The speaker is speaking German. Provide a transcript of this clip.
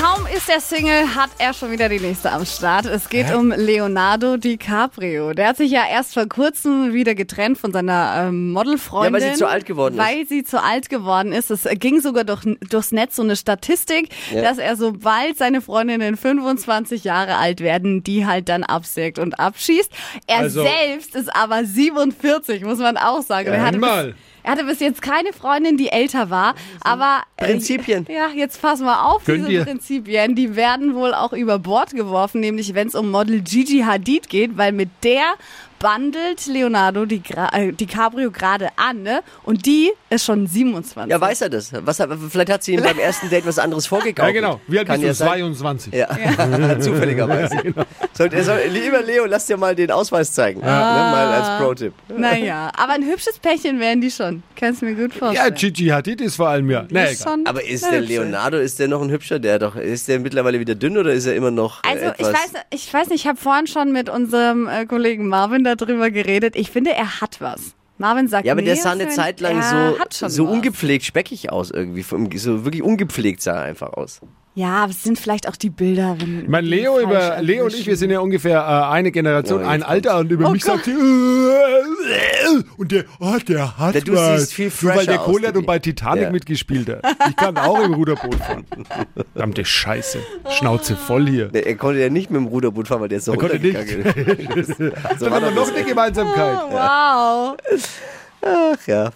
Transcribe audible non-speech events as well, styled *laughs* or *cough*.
Kaum ist der Single, hat er schon wieder die nächste am Start. Es geht um Leonardo DiCaprio. Der hat sich ja erst vor kurzem wieder getrennt von seiner ähm, Modelfreundin. Ja, weil sie zu alt geworden ist. Weil sie zu alt geworden ist. Es ging sogar durch, durchs Netz so eine Statistik, Ja. dass er sobald seine Freundinnen 25 Jahre alt werden, die halt dann absägt und abschießt. Er Also- selbst ist aber 47, muss man auch sagen. er, hatte bis, einmal. er hatte bis jetzt keine Freundin, die älter war, aber... äh, Prinzipien. Ja, jetzt pass mal auf, Könnt diese ihr? Prinzipien, die werden wohl auch über Bord geworfen, nämlich wenn es um Model Gigi Hadid geht, weil mit der bandelt Leonardo die äh, DiCaprio gerade an, ne? Und die ist schon 27. Ja, weiß er das? Was, vielleicht hat sie ihm beim *laughs* ersten Date was anderes vorgekauft. Ja, genau. Wie alt Kann bist du? ja sein. 22. Ja, *laughs* zufälligerweise. *laughs* Soll, er soll, lieber Leo, lass dir mal den Ausweis zeigen. Ne? Mal als Pro-Tipp. Naja, aber ein hübsches Pärchen wären die schon. Kannst du mir gut vorstellen. Ja, Gigi Hadid ist vor allem ja. Nee, ist Aber ist der hübsche. Leonardo, ist der noch ein hübscher? Der doch, ist der mittlerweile wieder dünn oder ist er immer noch Also ich weiß, ich weiß nicht, ich habe vorhin schon mit unserem äh, Kollegen Marvin darüber geredet. Ich finde, er hat was. Marvin sagt, ja, aber der nee, sah eine Zeit lang so, so was. ungepflegt speckig aus irgendwie. So wirklich ungepflegt sah er einfach aus. Ja, aber es sind vielleicht auch die Bilder. Wenn Ich meine, die Leo, über, Leo und ich, wir sind ja ungefähr äh, eine Generation, Ja, ein Alter und über Oh mich Gott. sagt sie, äh, und der, oh, der hat Der- du was. siehst viel Nur weil der fresher Kohle hat und bei. Titanic Ja. mitgespielt hat. Ich kann auch im Ruderboot fahren. *laughs* Verdammte Scheiße. Schnauze voll hier. Der, er konnte ja nicht mit dem Ruderboot fahren, weil der ist so Er konnte nicht. runtergegangen *laughs* *laughs* so Dann war haben wir noch eine Gemeinsamkeit. Wow. Ach ja.